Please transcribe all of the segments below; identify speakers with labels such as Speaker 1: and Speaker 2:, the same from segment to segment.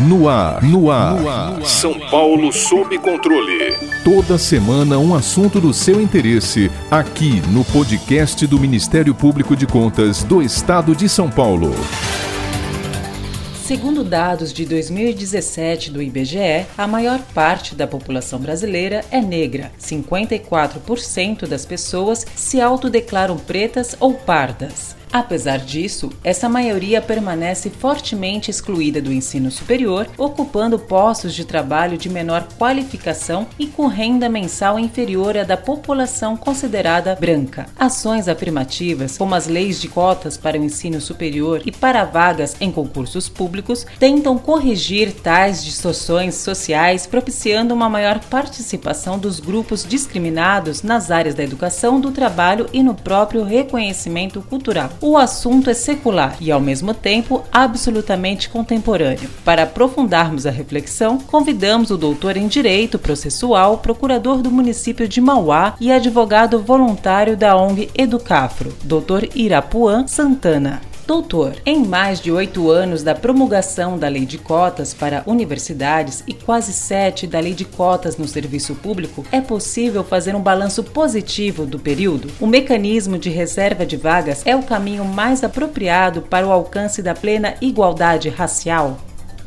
Speaker 1: No ar, no ar, no ar.
Speaker 2: São Paulo sob controle.
Speaker 1: Toda semana um assunto do seu interesse, aqui no podcast do Ministério Público de Contas do Estado de São Paulo.
Speaker 3: Segundo dados de 2017 do IBGE, a maior parte da população brasileira é negra. 54% das pessoas se autodeclaram pretas ou pardas. Apesar disso, essa maioria permanece fortemente excluída do ensino superior, ocupando postos de trabalho de menor qualificação e com renda mensal inferior à da população considerada branca. Ações afirmativas, como as leis de cotas para o ensino superior e para vagas em concursos públicos, tentam corrigir tais distorções sociais, propiciando uma maior participação dos grupos discriminados nas áreas da educação, do trabalho e no próprio reconhecimento cultural o assunto é secular e, ao mesmo tempo, absolutamente contemporâneo. Para aprofundarmos a reflexão, convidamos o doutor em Direito Processual, procurador do município de Mauá e advogado voluntário da ONG Educafro, doutor Irapuã Santana. Doutor, em mais de oito anos da promulgação da Lei de Cotas para universidades e quase sete da Lei de Cotas no serviço público, é possível fazer um balanço positivo do período? O mecanismo de reserva de vagas é o caminho mais apropriado para o alcance da plena igualdade racial?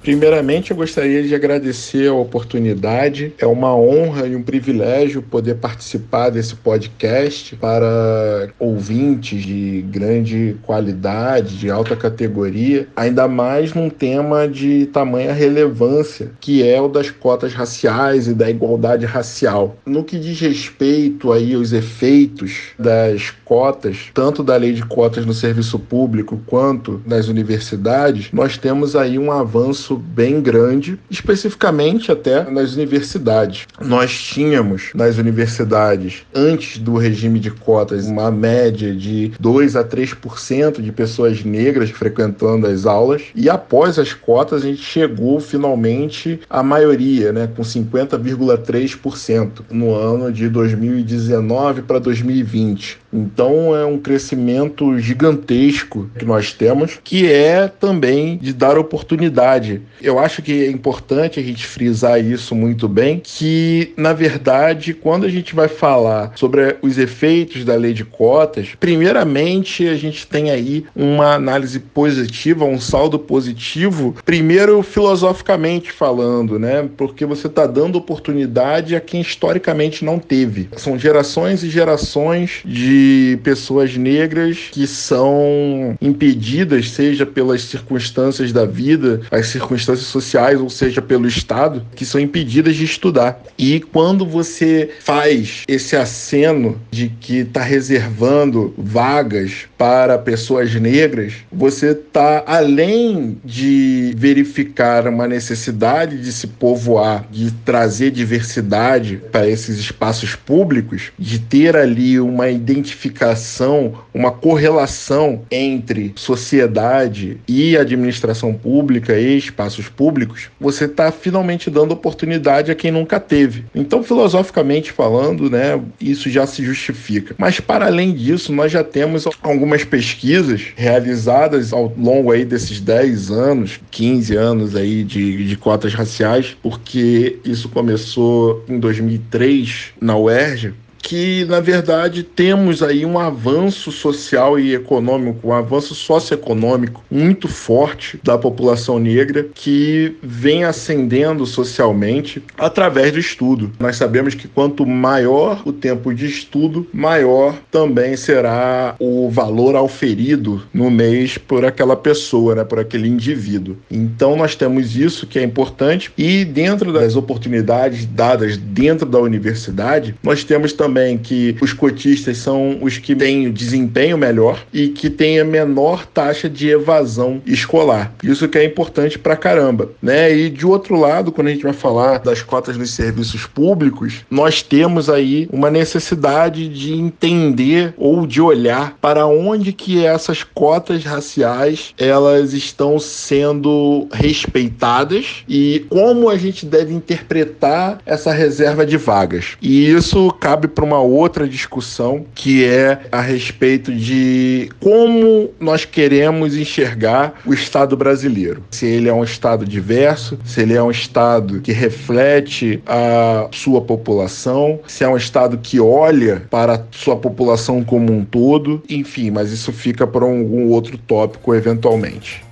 Speaker 4: Primeiramente, eu gostaria de agradecer a oportunidade. É uma honra e um privilégio poder participar desse podcast para ouvintes de grande qualidade, de alta categoria, ainda mais num tema de tamanha relevância, que é o das cotas raciais e da igualdade racial. No que diz respeito aí aos efeitos das cotas, tanto da lei de cotas no serviço público quanto nas universidades, nós temos aí um avanço bem grande, especificamente até nas universidades. Nós tínhamos nas universidades, antes do regime de cotas, uma média de 2 a 3% de pessoas negras frequentando as aulas, e após as cotas a gente chegou finalmente à maioria, né, com 50,3% no ano de 2019 para 2020. Então é um crescimento gigantesco que nós temos, que é também de dar oportunidade eu acho que é importante a gente frisar isso muito bem, que na verdade, quando a gente vai falar sobre os efeitos da lei de cotas, primeiramente a gente tem aí uma análise positiva, um saldo positivo, primeiro filosoficamente falando, né? Porque você está dando oportunidade a quem historicamente não teve. São gerações e gerações de pessoas negras que são impedidas, seja pelas circunstâncias da vida, as circunstâncias sociais, ou seja, pelo Estado, que são impedidas de estudar. E quando você faz esse aceno de que está reservando vagas para pessoas negras, você está além de verificar uma necessidade de se povoar, de trazer diversidade para esses espaços públicos, de ter ali uma identificação, uma correlação entre sociedade e administração pública e espaço espaços públicos, você está finalmente dando oportunidade a quem nunca teve. Então, filosoficamente falando, né, isso já se justifica. Mas para além disso, nós já temos algumas pesquisas realizadas ao longo aí desses 10 anos, 15 anos aí de, de cotas raciais, porque isso começou em 2003 na UERJ, que, na verdade, temos aí um avanço social e econômico, um avanço socioeconômico muito forte da população negra que vem ascendendo socialmente através do estudo. Nós sabemos que quanto maior o tempo de estudo, maior também será o valor auferido no mês por aquela pessoa, né, por aquele indivíduo. Então nós temos isso que é importante e dentro das oportunidades dadas dentro da universidade, nós temos também também que os cotistas são os que têm desempenho melhor e que têm a menor taxa de evasão escolar. Isso que é importante pra caramba, né? E de outro lado, quando a gente vai falar das cotas dos serviços públicos, nós temos aí uma necessidade de entender ou de olhar para onde que essas cotas raciais elas estão sendo respeitadas e como a gente deve interpretar essa reserva de vagas. E isso cabe para uma outra discussão que é a respeito de como nós queremos enxergar o Estado brasileiro. Se ele é um Estado diverso, se ele é um Estado que reflete a sua população, se é um Estado que olha para a sua população como um todo, enfim, mas isso fica para algum outro tópico eventualmente.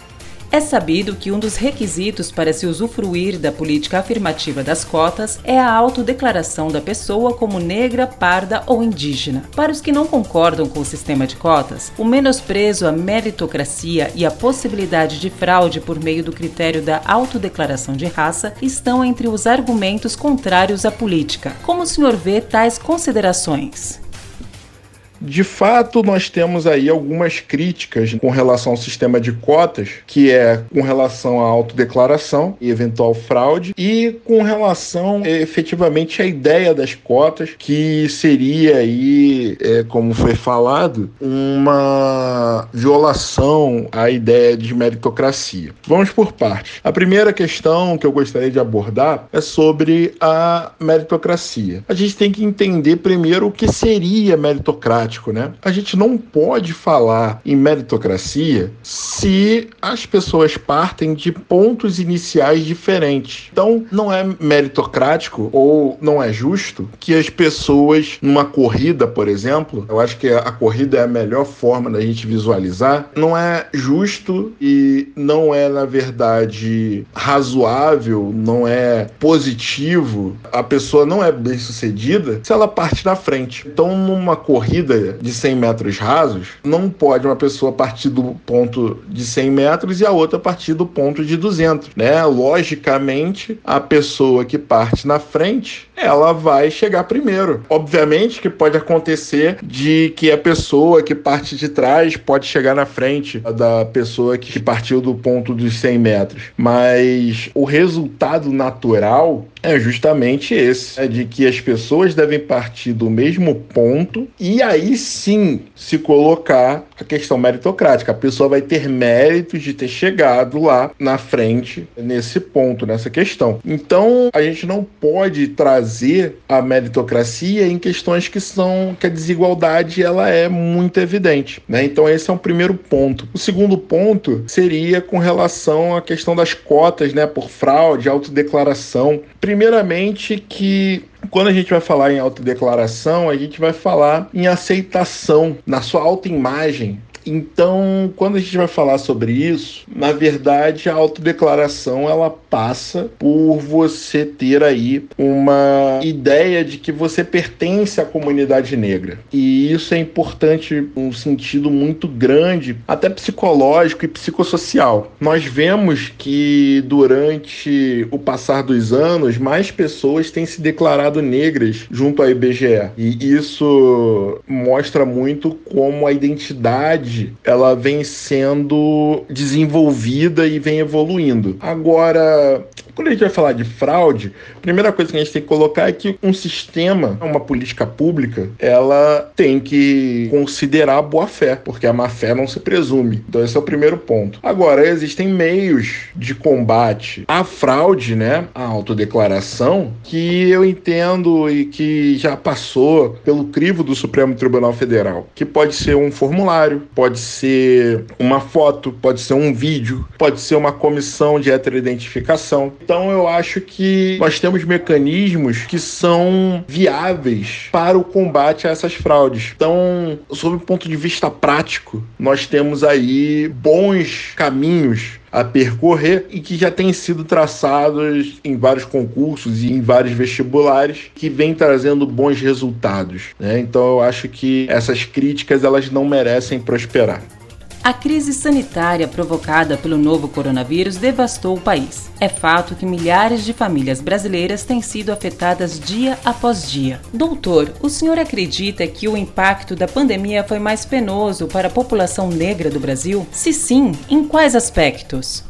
Speaker 3: É sabido que um dos requisitos para se usufruir da política afirmativa das cotas é a autodeclaração da pessoa como negra, parda ou indígena. Para os que não concordam com o sistema de cotas, o menosprezo à meritocracia e a possibilidade de fraude por meio do critério da autodeclaração de raça estão entre os argumentos contrários à política. Como o senhor vê tais considerações?
Speaker 4: De fato, nós temos aí algumas críticas com relação ao sistema de cotas, que é com relação à autodeclaração e eventual fraude, e com relação efetivamente à ideia das cotas, que seria aí, é, como foi falado, uma violação à ideia de meritocracia. Vamos por partes. A primeira questão que eu gostaria de abordar é sobre a meritocracia. A gente tem que entender primeiro o que seria né? A gente não pode falar em meritocracia se as pessoas partem de pontos iniciais diferentes. Então, não é meritocrático ou não é justo que as pessoas, numa corrida, por exemplo, eu acho que a corrida é a melhor forma da gente visualizar, não é justo e não é, na verdade, razoável, não é positivo, a pessoa não é bem sucedida se ela parte na frente. Então, numa corrida de 100 metros rasos, não pode uma pessoa partir do ponto de 100 metros e a outra partir do ponto de 200, né? Logicamente, a pessoa que parte na frente, ela vai chegar primeiro. Obviamente que pode acontecer de que a pessoa que parte de trás pode chegar na frente da pessoa que partiu do ponto dos 100 metros, mas o resultado natural é justamente esse, é de que as pessoas devem partir do mesmo ponto e aí sim se colocar a questão meritocrática. A pessoa vai ter méritos de ter chegado lá na frente nesse ponto, nessa questão. Então, a gente não pode trazer a meritocracia em questões que são que a desigualdade ela é muito evidente, né? Então, esse é um primeiro ponto. O segundo ponto seria com relação à questão das cotas, né, por fraude, autodeclaração. Primeiramente que quando a gente vai falar em autodeclaração, a gente vai falar em aceitação na sua autoimagem então, quando a gente vai falar sobre isso, na verdade a autodeclaração ela passa por você ter aí uma ideia de que você pertence à comunidade negra. E isso é importante num sentido muito grande, até psicológico e psicossocial. Nós vemos que durante o passar dos anos, mais pessoas têm se declarado negras junto à IBGE. E isso mostra muito como a identidade ela vem sendo desenvolvida e vem evoluindo. Agora, quando a gente vai falar de fraude, a primeira coisa que a gente tem que colocar é que um sistema, uma política pública, ela tem que considerar a boa-fé, porque a má-fé não se presume. Então esse é o primeiro ponto. Agora, existem meios de combate à fraude, né, à autodeclaração, que eu entendo e que já passou pelo crivo do Supremo Tribunal Federal, que pode ser um formulário, pode ser uma foto, pode ser um vídeo, pode ser uma comissão de heteroidentificação. Então eu acho que nós temos mecanismos que são viáveis para o combate a essas fraudes. Então, sob o ponto de vista prático, nós temos aí bons caminhos a percorrer e que já têm sido traçados em vários concursos e em vários vestibulares que vem trazendo bons resultados. Né? Então eu acho que essas críticas elas não merecem prosperar.
Speaker 3: A crise sanitária provocada pelo novo coronavírus devastou o país. É fato que milhares de famílias brasileiras têm sido afetadas dia após dia. Doutor, o senhor acredita que o impacto da pandemia foi mais penoso para a população negra do Brasil? Se sim, em quais aspectos?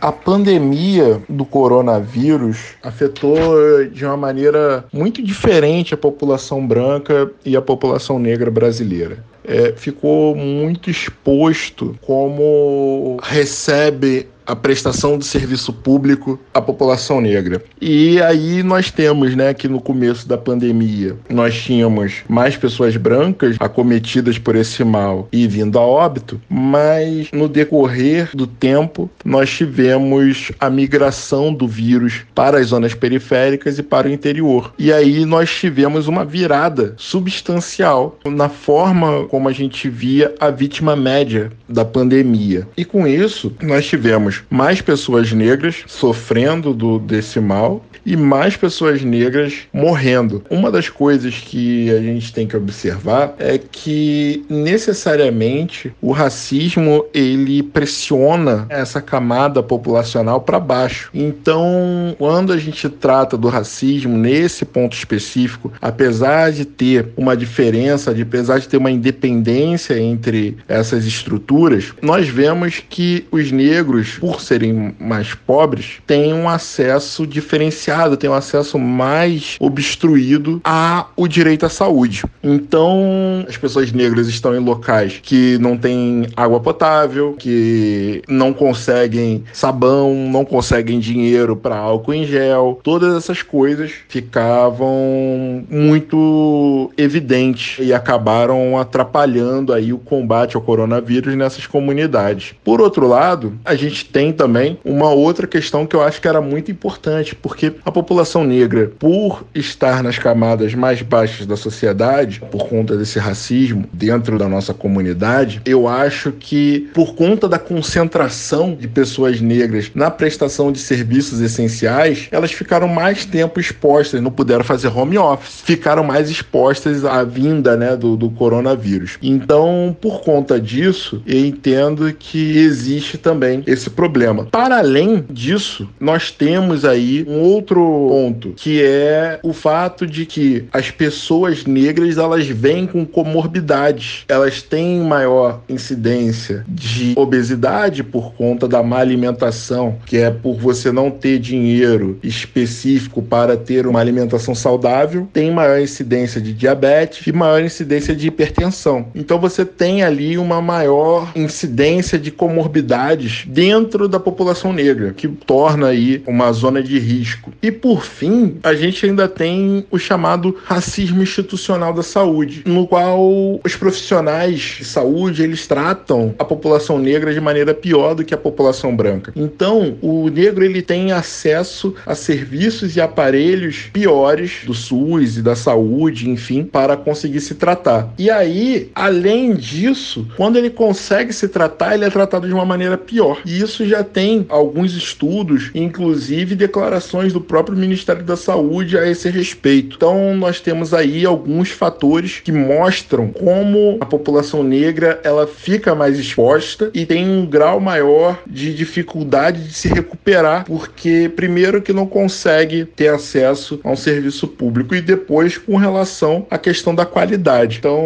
Speaker 4: A pandemia do coronavírus afetou de uma maneira muito diferente a população branca e a população negra brasileira é, ficou muito exposto como recebe a prestação de serviço público à população negra. E aí nós temos, né, que no começo da pandemia nós tínhamos mais pessoas brancas acometidas por esse mal e vindo a óbito, mas no decorrer do tempo nós tivemos a migração do vírus para as zonas periféricas e para o interior. E aí nós tivemos uma virada substancial na forma como a gente via a vítima média da pandemia. E com isso, nós tivemos mais pessoas negras sofrendo do, desse mal e mais pessoas negras morrendo. Uma das coisas que a gente tem que observar é que necessariamente o racismo ele pressiona essa camada populacional para baixo. Então, quando a gente trata do racismo nesse ponto específico, apesar de ter uma diferença, de, apesar de ter uma independência entre essas estruturas, nós vemos que os negros, por serem mais pobres, têm um acesso diferenciado, têm um acesso mais obstruído ao direito à saúde. Então, as pessoas negras estão em locais que não têm água potável, que não conseguem sabão, não conseguem dinheiro para álcool em gel. Todas essas coisas ficavam muito evidentes e acabaram atrapalhando aí o combate ao coronavírus nessas comunidades. Por outro lado, a gente tem também uma outra questão que eu acho que era muito importante, porque a população negra, por estar nas camadas mais baixas da sociedade, por conta desse racismo dentro da nossa comunidade, eu acho que por conta da concentração de pessoas negras na prestação de serviços essenciais, elas ficaram mais tempo expostas, não puderam fazer home office, ficaram mais expostas à vinda né, do, do coronavírus. Então, por conta disso, eu entendo que existe também esse problema. Para além disso, nós temos aí um outro ponto, que é o fato de que as pessoas negras elas vêm com comorbidades, elas têm maior incidência de obesidade por conta da má alimentação, que é por você não ter dinheiro específico para ter uma alimentação saudável, tem maior incidência de diabetes e maior incidência de hipertensão. Então você tem ali uma maior incidência de comorbidades dentro da população negra, que torna aí uma zona de risco. E por fim, a gente ainda tem o chamado racismo institucional da saúde, no qual os profissionais de saúde eles tratam a população negra de maneira pior do que a população branca. Então, o negro ele tem acesso a serviços e aparelhos piores do SUS e da saúde, enfim, para conseguir se tratar. E aí, além disso, quando ele consegue se tratar, ele é tratado de uma maneira pior. E isso já tem alguns estudos, inclusive declarações do próprio Ministério da Saúde a esse respeito. Então, nós temos aí alguns fatores que mostram como a população negra ela fica mais exposta e tem um grau maior de dificuldade de se recuperar, porque primeiro que não consegue ter acesso a um serviço público e depois com relação à questão da qualidade. Então,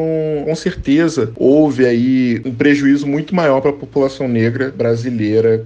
Speaker 4: com certeza, houve aí um prejuízo muito maior para a população negra brasileira